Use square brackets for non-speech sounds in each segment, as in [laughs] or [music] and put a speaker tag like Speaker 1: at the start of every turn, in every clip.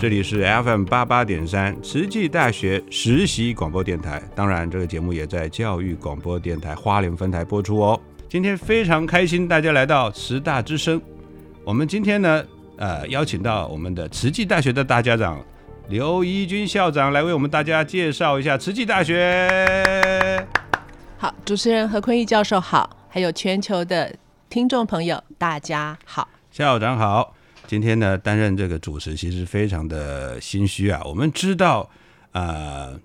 Speaker 1: 这里是 FM 八八点三慈济大学实习广播电台，当然这个节目也在教育广播电台花莲分台播出哦。今天非常开心，大家来到慈大之声。我们今天呢，呃，邀请到我们的慈济大学的大家长刘一军校长来为我们大家介绍一下慈济大学。
Speaker 2: 好，主持人何坤义教授好，还有全球的听众朋友大家好，
Speaker 1: 校长好。今天呢，担任这个主持其实非常的心虚啊。我们知道，呃，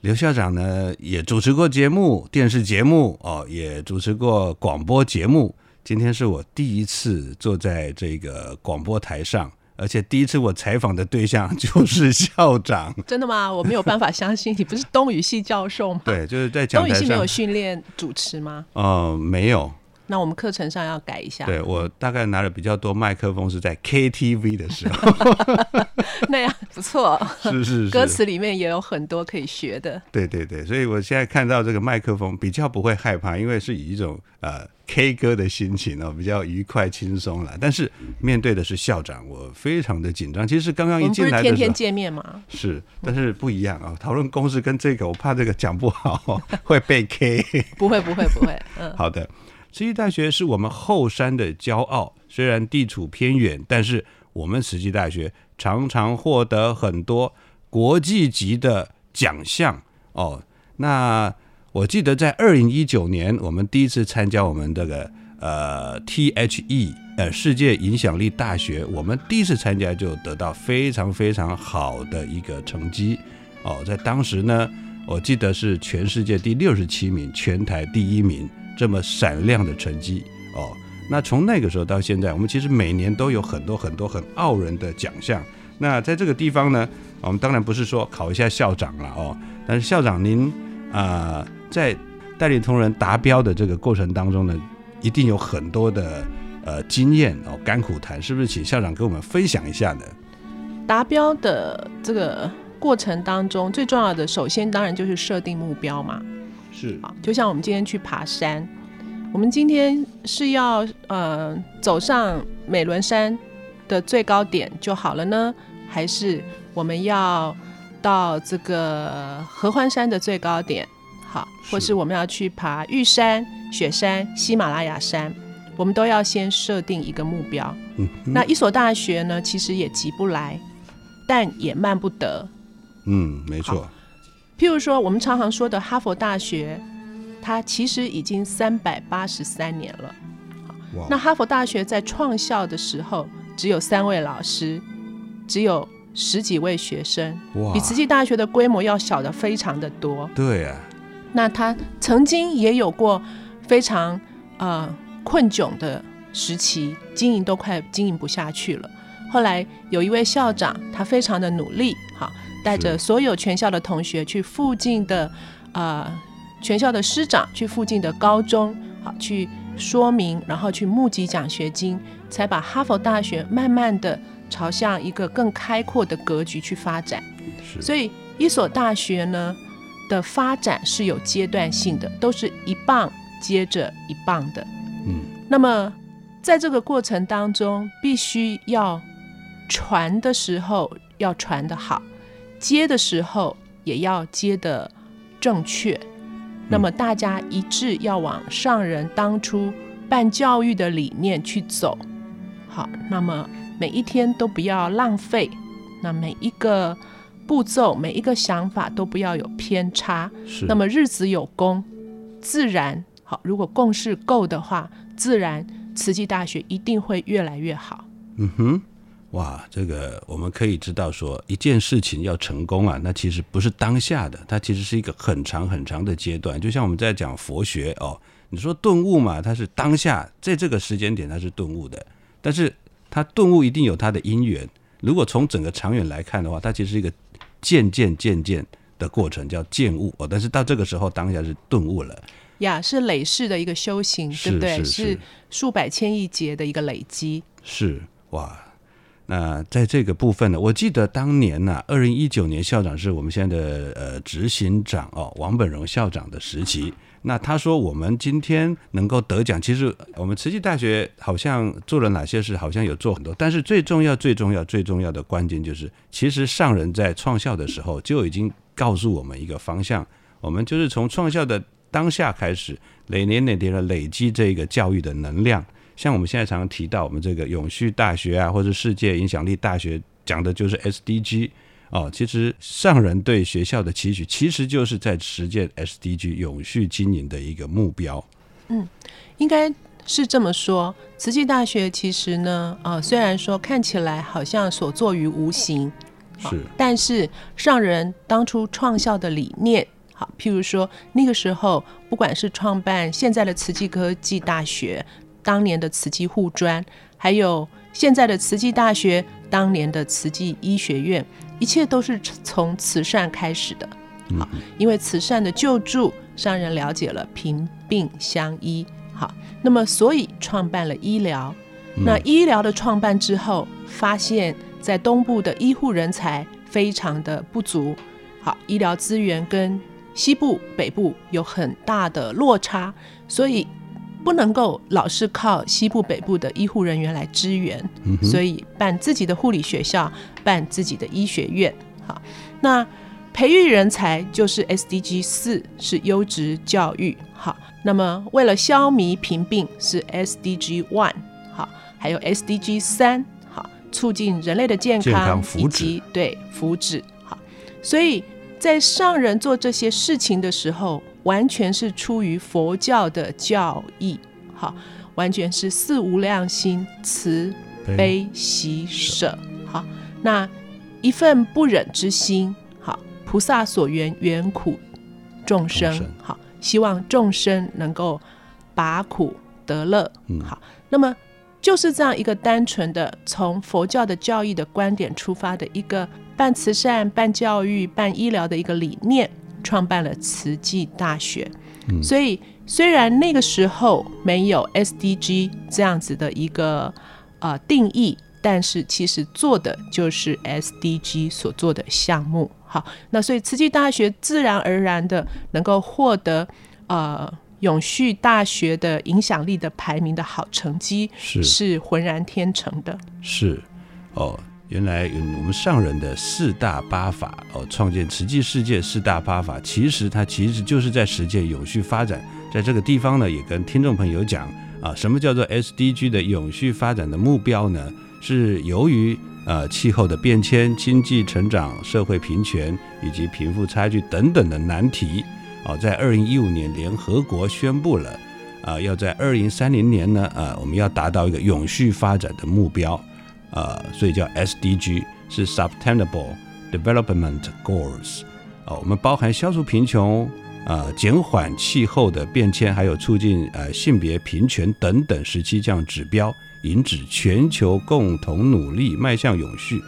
Speaker 1: 刘校长呢也主持过节目、电视节目哦，也主持过广播节目。今天是我第一次坐在这个广播台上，而且第一次我采访的对象就是校长。
Speaker 2: 真的吗？我没有办法相信，你不是东语系教授吗？
Speaker 1: 对，就是在讲
Speaker 2: 东语系没有训练主持吗？
Speaker 1: 哦，没有。
Speaker 2: 那我们课程上要改一下。
Speaker 1: 对我大概拿的比较多麦克风是在 KTV 的时候，[laughs]
Speaker 2: 那样不错。
Speaker 1: 是是是，
Speaker 2: 歌词里面也有很多可以学的。
Speaker 1: 对对对，所以我现在看到这个麦克风比较不会害怕，因为是以一种呃 K 歌的心情哦，比较愉快轻松了。但是面对的是校长，我非常的紧张。其实刚刚一进来的
Speaker 2: 天天见面吗？
Speaker 1: 是，但是不一样啊。讨论公式跟这个，我怕这个讲不好会被 K。
Speaker 2: 不会不会不会，
Speaker 1: 嗯，好的。慈济大学是我们后山的骄傲，虽然地处偏远，但是我们慈济大学常常获得很多国际级的奖项哦。那我记得在二零一九年，我们第一次参加我们这个呃 THE 呃世界影响力大学，我们第一次参加就得到非常非常好的一个成绩哦。在当时呢，我记得是全世界第六十七名，全台第一名。这么闪亮的成绩哦，那从那个时候到现在，我们其实每年都有很多很多很傲人的奖项。那在这个地方呢，我们当然不是说考一下校长了哦，但是校长您啊，在代理同仁达标的这个过程当中呢，一定有很多的呃经验哦，甘苦谈，是不是？请校长跟我们分享一下呢？
Speaker 2: 达标的这个过程当中，最重要的，首先当然就是设定目标嘛。
Speaker 1: 是
Speaker 2: 啊，就像我们今天去爬山，我们今天是要呃走上美仑山的最高点就好了呢，还是我们要到这个合欢山的最高点？好，或是我们要去爬玉山、雪山、喜马拉雅山，我们都要先设定一个目标。嗯，那一所大学呢，其实也急不来，但也慢不得。
Speaker 1: 嗯，没错。
Speaker 2: 譬如说，我们常常说的哈佛大学，它其实已经三百八十三年了。那哈佛大学在创校的时候，只有三位老师，只有十几位学生，比慈济大学的规模要小的非常的多。
Speaker 1: 对啊。
Speaker 2: 那他曾经也有过非常呃困窘的时期，经营都快经营不下去了。后来有一位校长，他非常的努力，哈。带着所有全校的同学去附近的，呃，全校的师长去附近的高中，好去说明，然后去募集奖学金，才把哈佛大学慢慢的朝向一个更开阔的格局去发展。所以一所大学呢的发展是有阶段性的，都是一棒接着一棒的。
Speaker 1: 嗯，
Speaker 2: 那么在这个过程当中，必须要传的时候要传的好，接的时候也要接的正确。那么大家一致要往上人当初办教育的理念去走。好，那么每一天都不要浪费，那每一个步骤、每一个想法都不要有偏差。
Speaker 1: 是。
Speaker 2: 那么日子有功，自然好。如果共识够的话，自然慈济大学一定会越来越好。
Speaker 1: 嗯哼。哇，这个我们可以知道说，一件事情要成功啊，那其实不是当下的，它其实是一个很长很长的阶段。就像我们在讲佛学哦，你说顿悟嘛，它是当下在这个时间点它是顿悟的，但是它顿悟一定有它的因缘。如果从整个长远来看的话，它其实是一个渐渐渐渐的过程，叫渐悟哦。但是到这个时候，当下是顿悟了
Speaker 2: 呀，是累世的一个修行，对不对？
Speaker 1: 是
Speaker 2: 数百千亿劫的一个累积。
Speaker 1: 是哇。那在这个部分呢，我记得当年呢，二零一九年校长是我们现在的呃执行长哦，王本荣校长的时期。那他说我们今天能够得奖，其实我们慈济大学好像做了哪些事，好像有做很多。但是最重要、最重要、最重要的关键就是，其实上人在创校的时候就已经告诉我们一个方向，我们就是从创校的当下开始，累年累年的累积这个教育的能量。像我们现在常常提到我们这个永续大学啊，或者世界影响力大学，讲的就是 SDG 哦。其实上人对学校的期许，其实就是在实践 SDG 永续经营的一个目标。
Speaker 2: 嗯，应该是这么说。慈济大学其实呢，呃，虽然说看起来好像所作于无形，
Speaker 1: 是，
Speaker 2: 但是上人当初创校的理念，好，譬如说那个时候，不管是创办现在的慈济科技大学。当年的慈济护专，还有现在的慈济大学，当年的慈济医学院，一切都是从慈善开始的。好，因为慈善的救助，商人了解了贫病相依。好，那么所以创办了医疗。那医疗的创办之后，发现，在东部的医护人才非常的不足。好，医疗资源跟西部、北部有很大的落差，所以。不能够老是靠西部、北部的医护人员来支援，所以办自己的护理学校，办自己的医学院。好，那培育人才就是 SDG 四，是优质教育。好，那么为了消弭贫病是 SDG one。好，还有 SDG 三。好，促进人类的健康以及对福祉。好，所以在上人做这些事情的时候。完全是出于佛教的教义，好，完全是四无量心，慈悲喜舍，好，那一份不忍之心，好，菩萨所缘缘苦众生，好，希望众生能够拔苦得乐，好，那么就是这样一个单纯的从佛教的教义的观点出发的一个半慈善、半教育、半医疗的一个理念。创办了慈济大学，所以虽然那个时候没有 SDG 这样子的一个呃定义，但是其实做的就是 SDG 所做的项目。好，那所以慈济大学自然而然的能够获得呃永续大学的影响力的排名的好成绩，
Speaker 1: 是
Speaker 2: 是浑然天成的。
Speaker 1: 是哦。原来我们上人的四大八法哦，创建慈济世界四大八法，其实它其实就是在实践永续发展。在这个地方呢，也跟听众朋友讲啊，什么叫做 SDG 的永续发展的目标呢？是由于呃气候的变迁、经济成长、社会平权以及贫富差距等等的难题啊，在二零一五年联合国宣布了啊，要在二零三零年呢啊，我们要达到一个永续发展的目标。呃，所以叫 SDG 是 Sustainable Development Goals，呃，我们包含消除贫穷、呃，减缓气候的变迁，还有促进呃性别平权等等十七项指标，引指全球共同努力迈向永续。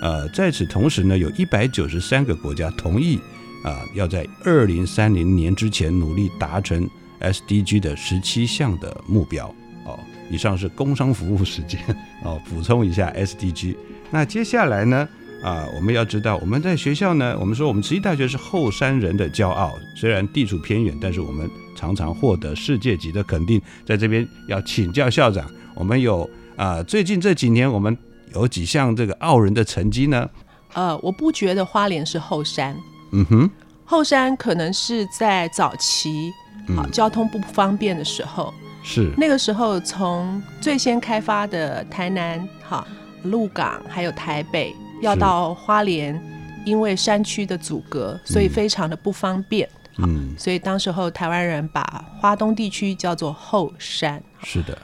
Speaker 1: 呃，在此同时呢，有一百九十三个国家同意啊，要在二零三零年之前努力达成 SDG 的十七项的目标。哦以上是工商服务时间哦，补充一下 [laughs] SDG。那接下来呢，啊，我们要知道，我们在学校呢，我们说我们慈济大学是后山人的骄傲，虽然地处偏远，但是我们常常获得世界级的肯定。在这边要请教校长，我们有啊，最近这几年我们有几项这个傲人的成绩呢？
Speaker 2: 呃，我不觉得花莲是后山，
Speaker 1: 嗯哼，
Speaker 2: 后山可能是在早期好交通不方便的时候，
Speaker 1: 是
Speaker 2: 那个时候从最先开发的台南哈鹿港还有台北。要到花莲，因为山区的阻隔，所以非常的不方便。嗯，所以当时候台湾人把花东地区叫做后山。
Speaker 1: 是的。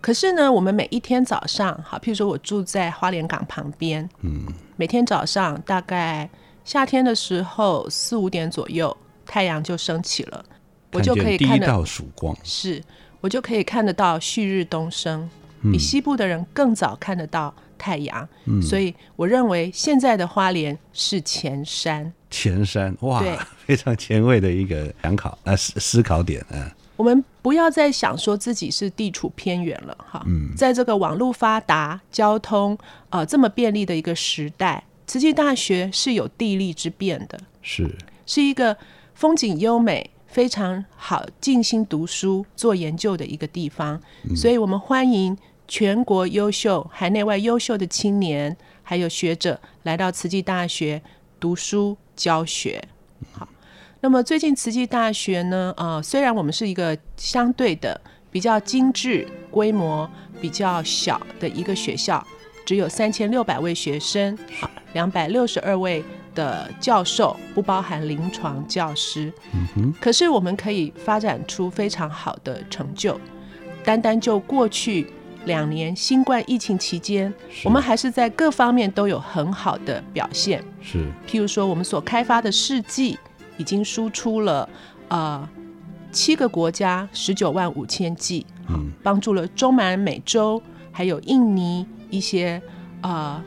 Speaker 2: 可是呢，我们每一天早上，好，譬如说我住在花莲港旁边，嗯，每天早上大概夏天的时候四五点左右，太阳就升起了，我就可以看
Speaker 1: 到曙光。
Speaker 2: 是，我就可以看得到旭日东升，比西部的人更早看得到。太阳，所以我认为现在的花莲是前山。
Speaker 1: 前山，哇，非常前卫的一个想考啊思思考点啊。
Speaker 2: 我们不要再想说自己是地处偏远了哈。嗯，在这个网络发达、交通呃这么便利的一个时代，慈济大学是有地利之便的，
Speaker 1: 是
Speaker 2: 是一个风景优美、非常好静心读书、做研究的一个地方，所以我们欢迎。全国优秀、海内外优秀的青年，还有学者来到慈济大学读书教学。好，那么最近慈济大学呢？呃，虽然我们是一个相对的比较精致、规模比较小的一个学校，只有三千六百位学生，好，两百六十二位的教授，不包含临床教师。嗯哼。可是我们可以发展出非常好的成就，单单就过去。两年新冠疫情期间，我们还是在各方面都有很好的表现。
Speaker 1: 是，
Speaker 2: 譬如说，我们所开发的试剂已经输出了呃七个国家十九万五千剂，嗯，帮助了中南美洲还有印尼一些呃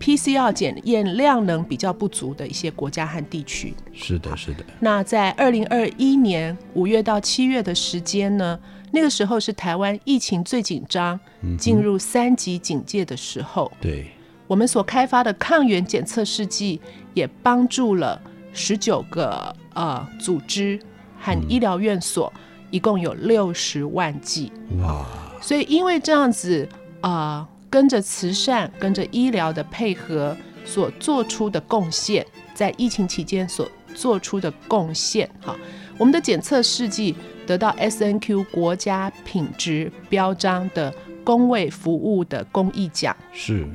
Speaker 2: PCR 检验量能比较不足的一些国家和地区。
Speaker 1: 是的，是的。
Speaker 2: 那在二零二一年五月到七月的时间呢？那个时候是台湾疫情最紧张、进入三级警戒的时候。
Speaker 1: 对，
Speaker 2: 我们所开发的抗原检测试剂也帮助了十九个呃组织和医疗院所，一共有六十万剂。哇！所以因为这样子啊，跟着慈善、跟着医疗的配合所做出的贡献，在疫情期间所做出的贡献，哈，我们的检测试剂。得到 S N Q 国家品质标章的工位服务的公益奖
Speaker 1: 是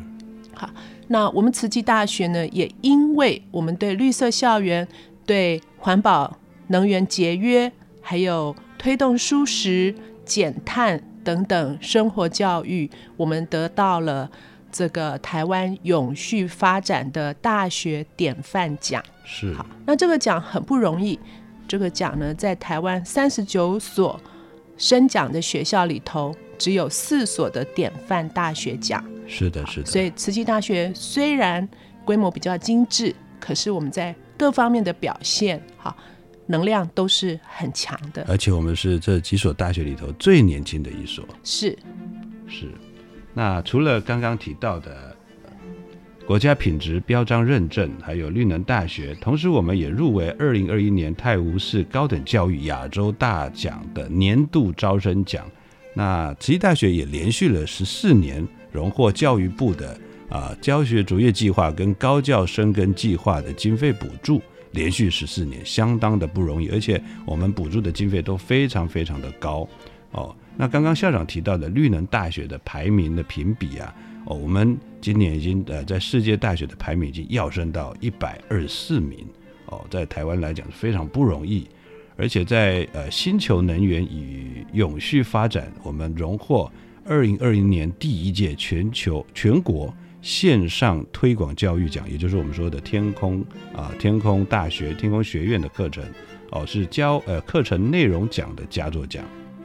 Speaker 2: 好。那我们慈济大学呢，也因为我们对绿色校园、对环保、能源节约，还有推动舒适、减碳等等生活教育，我们得到了这个台湾永续发展的大学典范奖。
Speaker 1: 是
Speaker 2: 好，那这个奖很不容易。这个奖呢，在台湾三十九所升奖的学校里头，只有四所的典范大学奖。
Speaker 1: 是的，是的。
Speaker 2: 所以慈济大学虽然规模比较精致，可是我们在各方面的表现，哈，能量都是很强的。
Speaker 1: 而且我们是这几所大学里头最年轻的一所。
Speaker 2: 是，
Speaker 1: 是。那除了刚刚提到的。国家品质标章认证，还有绿能大学，同时我们也入围二零二一年泰晤士高等教育亚洲大奖的年度招生奖。那慈济大学也连续了十四年荣获教育部的啊教学卓越计划跟高教生根计划的经费补助，连续十四年，相当的不容易，而且我们补助的经费都非常非常的高哦。那刚刚校长提到的绿能大学的排名的评比啊。哦，我们今年已经呃在世界大学的排名已经跃升到一百二十四名，哦，在台湾来讲是非常不容易，而且在呃星球能源与永续发展，我们荣获二零二零年第一届全球全国线上推广教育奖，也就是我们说的天空啊天空大学天空学院的课程，哦是教呃课程内容奖的佳作奖，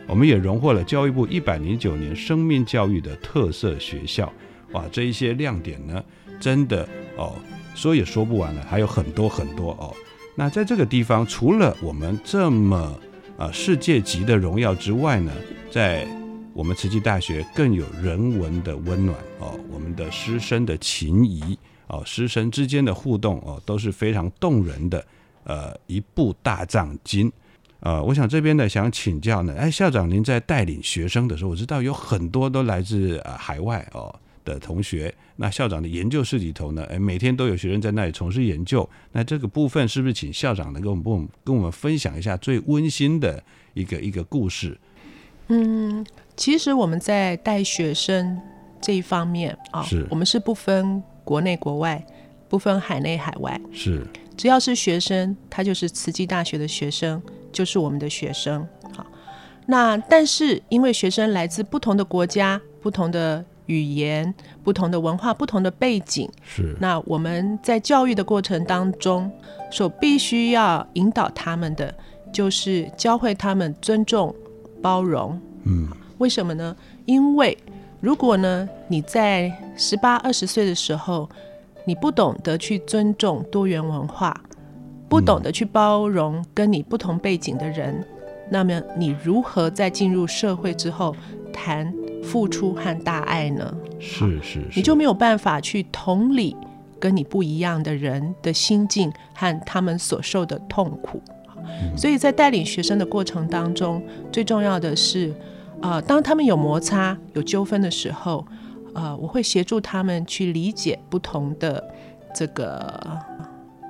Speaker 1: 我们也荣获了教育部一百零九年生命教育的特色学校。哇，这一些亮点呢，真的哦，说也说不完了，还有很多很多哦。那在这个地方，除了我们这么啊世界级的荣耀之外呢，在我们慈济大学更有人文的温暖哦，我们的师生的情谊哦，师生之间的互动哦都是非常动人的。呃，一部大藏经。呃，我想这边呢，想请教呢，哎，校长您在带领学生的时候，我知道有很多都来自呃海外哦的同学。那校长的研究室里头呢，哎，每天都有学生在那里从事研究。那这个部分是不是请校长能跟我们跟我们分享一下最温馨的一个一个故事？
Speaker 2: 嗯，其实我们在带学生这一方面啊，
Speaker 1: 是。
Speaker 2: 我们是不分国内国外，不分海内海外，
Speaker 1: 是。
Speaker 2: 只要是学生，他就是慈济大学的学生，就是我们的学生。好，那但是因为学生来自不同的国家、不同的语言、不同的文化、不同的背景，
Speaker 1: 是。
Speaker 2: 那我们在教育的过程当中，所必须要引导他们的，就是教会他们尊重。包容，
Speaker 1: 嗯，
Speaker 2: 为什么呢？因为如果呢，你在十八二十岁的时候，你不懂得去尊重多元文化，不懂得去包容跟你不同背景的人，那么你如何在进入社会之后谈付出和大爱呢？
Speaker 1: 是是，
Speaker 2: 你就没有办法去同理跟你不一样的人的心境和他们所受的痛苦。所以在带领学生的过程当中，最重要的是，呃，当他们有摩擦、有纠纷的时候，呃，我会协助他们去理解不同的这个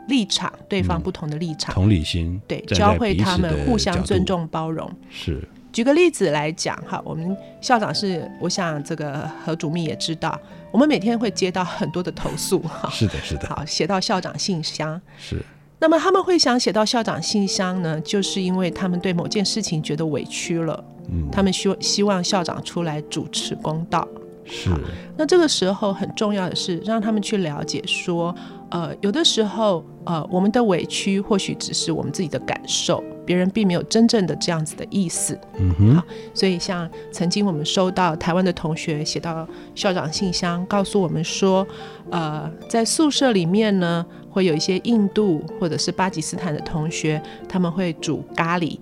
Speaker 2: 立场，对方不同的立场，
Speaker 1: 同理心，
Speaker 2: 对，教会他们互相尊重、包容。
Speaker 1: 是，
Speaker 2: 举个例子来讲，哈，我们校长是，我想这个何主秘也知道，我们每天会接到很多的投诉，哈，[laughs]
Speaker 1: 是的，是的，
Speaker 2: 好，写到校长信箱，
Speaker 1: 是。
Speaker 2: 那么他们会想写到校长信箱呢，就是因为他们对某件事情觉得委屈了，嗯，他们希希望校长出来主持公道。
Speaker 1: 是。
Speaker 2: 那这个时候很重要的是让他们去了解说，呃，有的时候，呃，我们的委屈或许只是我们自己的感受，别人并没有真正的这样子的意思。
Speaker 1: 嗯哼。好，
Speaker 2: 所以像曾经我们收到台湾的同学写到校长信箱，告诉我们说，呃，在宿舍里面呢。会有一些印度或者是巴基斯坦的同学，他们会煮咖喱，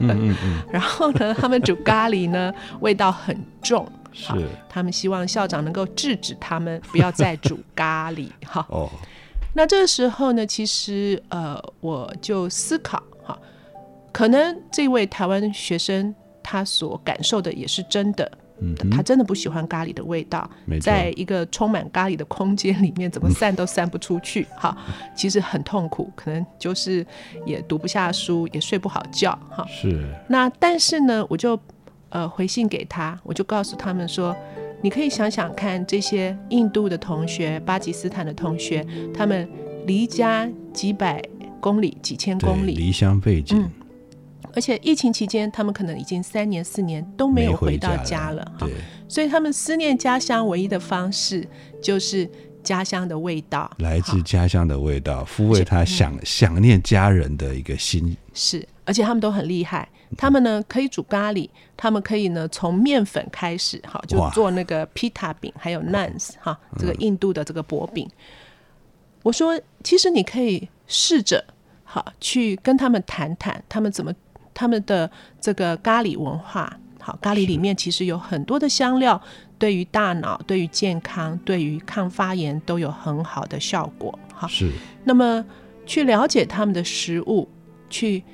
Speaker 2: [laughs] 然后呢，他们煮咖喱呢 [laughs] 味道很重，
Speaker 1: 是
Speaker 2: 他们希望校长能够制止他们不要再煮咖喱 [laughs] 哈。
Speaker 1: 哦，
Speaker 2: 那这个时候呢，其实呃，我就思考哈，可能这位台湾学生他所感受的也是真的。
Speaker 1: 嗯，
Speaker 2: 他真的不喜欢咖喱的味道，在一个充满咖喱的空间里面，怎么散都散不出去。[laughs] 哈，其实很痛苦，可能就是也读不下书，也睡不好觉。哈，
Speaker 1: 是。
Speaker 2: 那但是呢，我就呃回信给他，我就告诉他们说，你可以想想看，这些印度的同学、巴基斯坦的同学，他们离家几百公里、几千公里，
Speaker 1: 离乡背井。
Speaker 2: 而且疫情期间，他们可能已经三年四年都没有回到家了，
Speaker 1: 对，
Speaker 2: 所以他们思念家乡唯一的方式就是家乡的味道，
Speaker 1: 来自家乡的味道，抚慰他想想念家人的一个心。
Speaker 2: 是，而且他们都很厉害，他们呢可以煮咖喱，他们可以呢从面粉开始，哈，就做那个 pita 饼，还有 nans 哈，这个印度的这个薄饼。我说，其实你可以试着好去跟他们谈谈，他们怎么。他们的这个咖喱文化，好，咖喱里面其实有很多的香料，对于大脑、对于健康、对于抗发炎都有很好的效果。哈，
Speaker 1: 是。
Speaker 2: 那么去了解他们的食物，去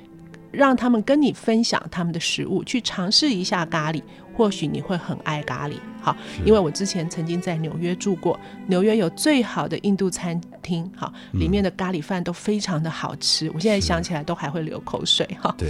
Speaker 2: 让他们跟你分享他们的食物，去尝试一下咖喱，或许你会很爱咖喱。好，因为我之前曾经在纽约住过，纽约有最好的印度餐厅，好，里面的咖喱饭都非常的好吃，我现在想起来都还会流口水。哈，
Speaker 1: 对。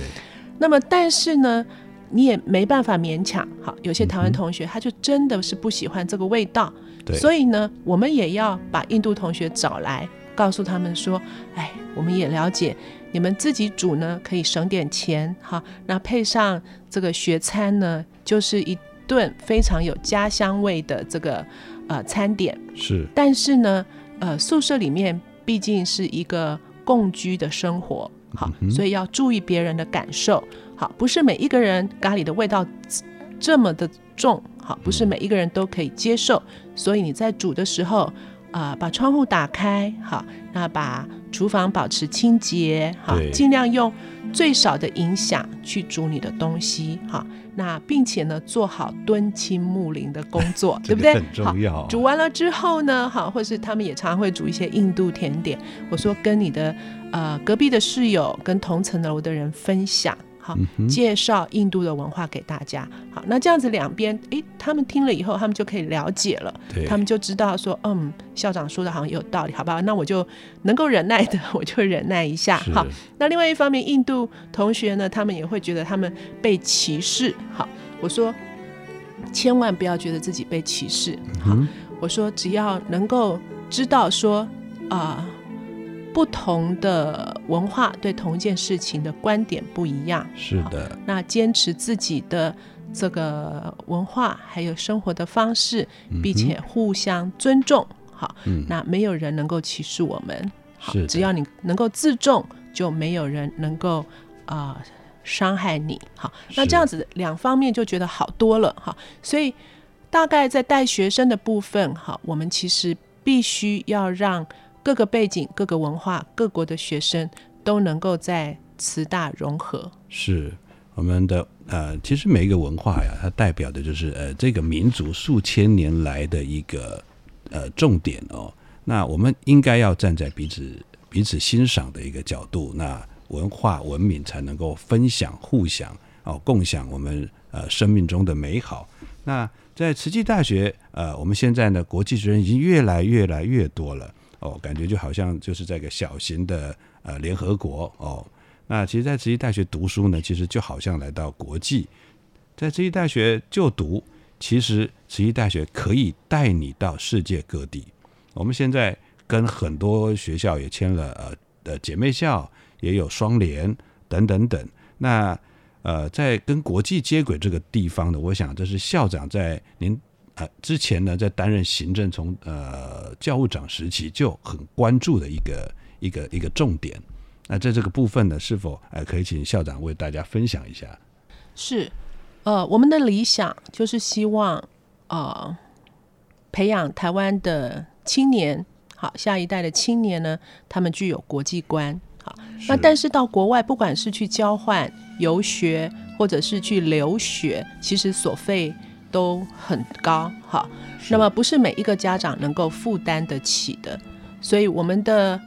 Speaker 2: 那么，但是呢，你也没办法勉强。好，有些台湾同学他就真的是不喜欢这个味道。
Speaker 1: 对。
Speaker 2: 所以呢，我们也要把印度同学找来，告诉他们说：“哎，我们也了解，你们自己煮呢可以省点钱。哈，那配上这个学餐呢，就是一顿非常有家乡味的这个呃餐点。
Speaker 1: 是。
Speaker 2: 但是呢，呃，宿舍里面毕竟是一个共居的生活。”好，所以要注意别人的感受。好，不是每一个人咖喱的味道这么的重。好，不是每一个人都可以接受。所以你在煮的时候，啊、把窗户打开，好，那把厨房保持清洁，好，尽量用最少的影响去煮你的东西，好，那并且呢做好敦亲睦邻的工作，[laughs] 对不对？
Speaker 1: 很重
Speaker 2: 好
Speaker 1: 要啊
Speaker 2: 煮完了之后呢，好，或是他们也常常会煮一些印度甜点。我说跟你的呃隔壁的室友跟同层楼的人分享，好，介绍印度的文化给大家。好，那这样子两边，诶，他们听了以后，他们就可以了解了，
Speaker 1: 对
Speaker 2: 他们就知道说，嗯，校长说的好像有道理，好不好？那我就能够忍耐的，[laughs] 我就忍耐一下。
Speaker 1: 是
Speaker 2: 好，那另外一方面，印度同学呢，他们也会觉得他们被歧视。好，我说千万不要觉得自己被歧视。好，
Speaker 1: 嗯
Speaker 2: 我说只要能够知道说啊、不同的文化对同一件事情的观点不一样，
Speaker 1: 是的，
Speaker 2: 那坚持自己的这个文化还有生活的方式，并且互相尊重。好，
Speaker 1: 嗯
Speaker 2: 那没有人能够歧视我们。好只要你能够自重，就没有人能够啊、伤害你。好，那这样子两方面就觉得好多了。哈，所以大概在带学生的部分，哈，我们其实必须要让各个背景、各个文化、各国的学生都能够在慈大融合。
Speaker 1: 是我们的呃，其实每一个文化呀，它代表的就是呃这个民族数千年来的一个呃重点哦。那我们应该要站在彼此彼此欣赏的一个角度，那文化文明才能够分享、互享哦，共享我们呃生命中的美好。那在慈济大学，呃，我们现在呢，国际学生已经越来越来越多了哦，感觉就好像就是这个小型的呃联合国哦。那其实，在慈济大学读书呢，其实就好像来到国际，在慈济大学就读，其实慈济大学可以带你到世界各地。我们现在跟很多学校也签了呃呃姐妹校，也有双联等等等。那呃，在跟国际接轨这个地方呢，我想这是校长在您呃之前呢，在担任行政从呃教务长时期就很关注的一个一个一个重点。那在这个部分呢，是否呃可以请校长为大家分享一下？
Speaker 2: 是，呃，我们的理想就是希望呃培养台湾的青年，好，下一代的青年呢，他们具有国际观。好，那但是到国外，不管是去交换、游学，或者是去留学，其实所费都很高。好，那么不是每一个家长能够负担得起的，所以我们的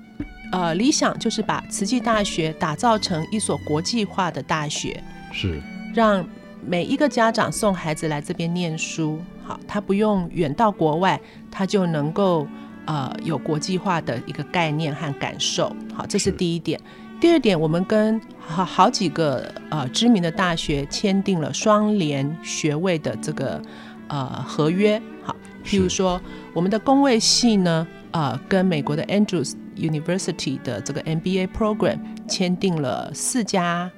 Speaker 2: 呃理想就是把慈济大学打造成一所国际化的大学。
Speaker 1: 是
Speaker 2: 让每一个家长送孩子来这边念书，好，他不用远到国外，他就能够呃有国际化的一个概念和感受，好，这是
Speaker 1: 是
Speaker 2: 第一点。第二点，我们跟好好几个呃知名的大学签订了双联学位的这个呃合约，好，譬如说我们的工位系呢，呃，跟美国的 Andrews University 的这个 MBA program 签订了四加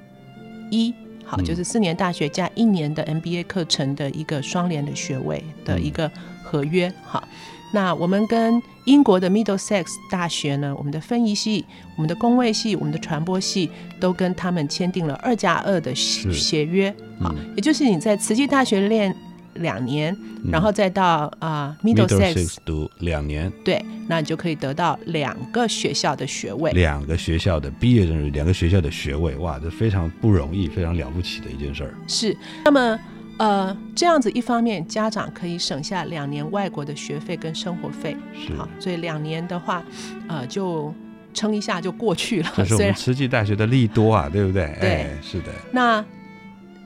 Speaker 2: 一，好，
Speaker 1: 嗯。
Speaker 2: 就是四年大学加一年的 MBA 课程的一个双联的学位的一个合约，好。那我们跟英国的 Middlesex 大学呢，我们的分仪系、我们的工位系、我们的传播系都跟他们签订了二加二的
Speaker 1: 是。
Speaker 2: 协约，好，
Speaker 1: 嗯。
Speaker 2: 也就是你在慈济大学练两年，然后再到啊、
Speaker 1: Middlesex，Middlesex 读两年，
Speaker 2: 对，那你就可以得到两个学校的学位。
Speaker 1: 两个学校的毕业证书，两个学校的学位，哇，这非常不容易，非常了不起的一件事儿。
Speaker 2: 是，那么呃，这样子一方面家长可以省下两年外国的学费跟生活费，
Speaker 1: 是，
Speaker 2: 好，所以两年的话，呃，就撑一下就过去了。
Speaker 1: 这是我们慈济大学的利多啊，对不对？
Speaker 2: 对
Speaker 1: 哎，是的，
Speaker 2: 那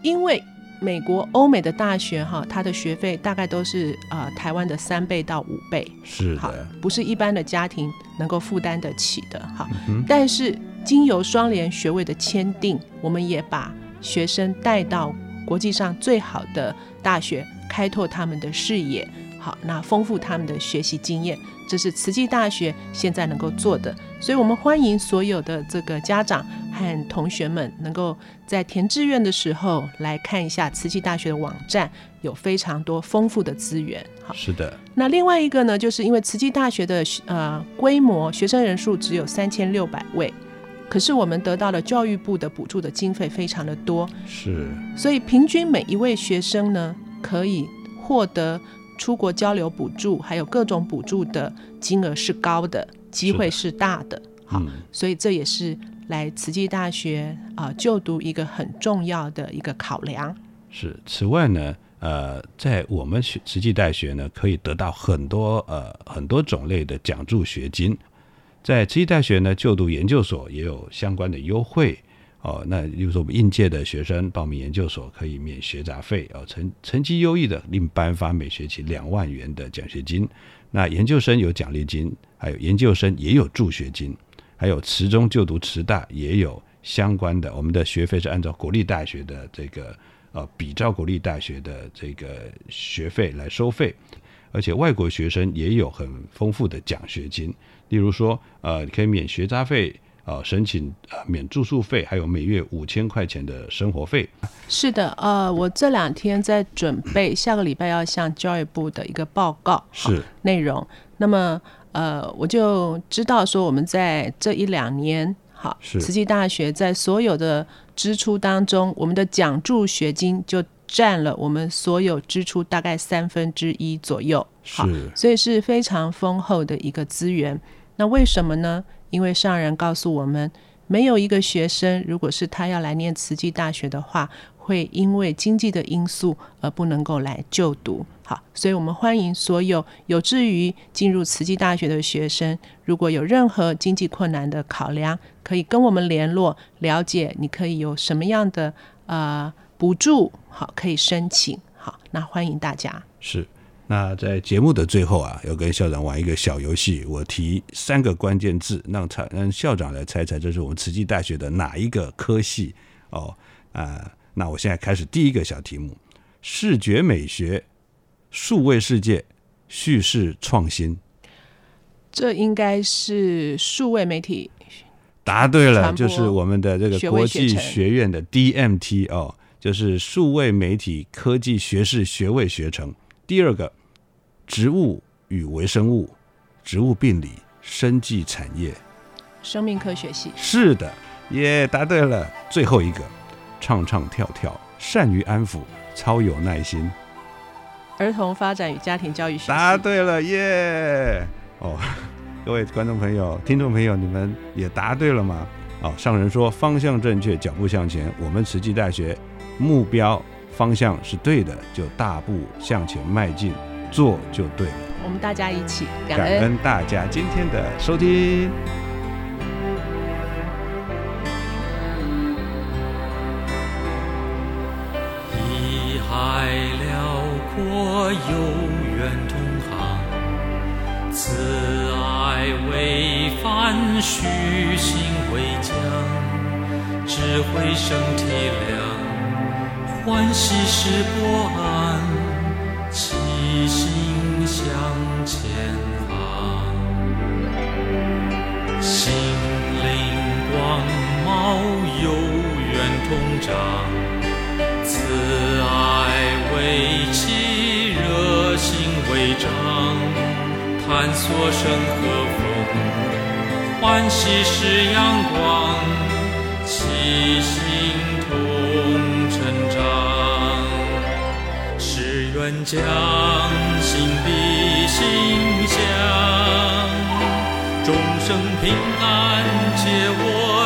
Speaker 2: 因为美国、欧美的大学哈，它的学费大概都是呃台湾的三倍到五倍，好
Speaker 1: 是的，，
Speaker 2: 不是一般的家庭能够负担得起的哈。
Speaker 1: 嗯
Speaker 2: 但是经由双联学位的签订，我们也把学生带到国际上最好的大学，开拓他们的视野，好，那丰富他们的学习经验，这是慈济大学现在能够做的。所以，我们欢迎所有的这个家长和同学们能够在填志愿的时候来看一下慈济大学的网站，有非常多丰富的资源。好，
Speaker 1: 是的，
Speaker 2: 那另外一个呢，就是因为慈济大学的呃规模学生人数只有三千六百位，可是我们得到了教育部的补助的经费非常的多，
Speaker 1: 是，
Speaker 2: 所以平均每一位学生呢可以获得出国交流补助，还有各种补助的金额是高的，机会是大的。好，
Speaker 1: 嗯
Speaker 2: 所以这也是来慈济大学啊、就读一个很重要的一个考量。
Speaker 1: 是。此外呢，呃，在我们学慈济大学呢，可以得到很多呃很多种类的奖助学金。在慈济大学呢，就读研究所也有相关的优惠哦。那例如说，我们应届的学生报名研究所可以免学杂费哦，成成绩优异的另颁发每学期两万元的奖学金。那研究生有奖励金，还有研究生也有助学金，还有慈中就读慈大也有相关的，我们的学费是按照国立大学的这个呃比照国立大学的这个学费来收费，而且外国学生也有很丰富的奖学金，例如说呃你可以免学杂费。呃，申请呃免住宿费，还有每月五千块钱的生活费。
Speaker 2: 是的，呃，我这两天在准备下个礼拜要向教育部的一个报告
Speaker 1: 是
Speaker 2: 内容。那么，呃，我就知道说我们在这一两年，好，
Speaker 1: 是
Speaker 2: 慈济大学在所有的支出当中，我们的奖助学金就占了我们所有支出大概三分之一左右。好，所以是非常丰厚的一个资源。那为什么呢？因为上人告诉我们，没有一个学生，如果是他要来念慈济大学的话，会因为经济的因素而不能够来就读。好，所以我们欢迎所有有志于进入慈济大学的学生，如果有任何经济困难的考量，可以跟我们联络，了解你可以有什么样的呃补助，好，可以申请。好，那欢迎大家。
Speaker 1: 是。那在节目的最后啊，要跟校长玩一个小游戏。我提三个关键字，让猜让校长来猜猜，这是我们慈济大学的哪一个科系哦？啊、那我现在开始第一个小题目：视觉美学、数位世界、叙事创新。
Speaker 2: 这应该是数位媒体
Speaker 1: 答对了，就是我们的这个国际
Speaker 2: 学
Speaker 1: 院的 DMT 哦，就是数位媒体科技学士学位学程。第二个，植物与微生物、植物病理、生技产业。
Speaker 2: 生命科学系。
Speaker 1: 是的，耶，答对了。最后一个，唱唱跳跳，善于安抚，超有耐心。
Speaker 2: 儿童发展与家庭教育学。
Speaker 1: 答对了，耶！哦，[laughs] 各位观众朋友、听众朋友，你们也答对了吗？哦，上人说方向正确，脚步向前。我们慈济大学目标方向是对的，就大步向前迈进，做就对了。
Speaker 2: 我们大家一起感恩。
Speaker 1: 大家今天的收听。
Speaker 3: 一海辽阔，有缘同行，慈爱为帆，虚心为桨，智慧生体了，欢喜是波安，齐心向前行。心灵光芒有缘同长。慈爱为旗，热心为长，探索生和风，欢喜是阳光，齐心愿将心比心相，众生平安皆我。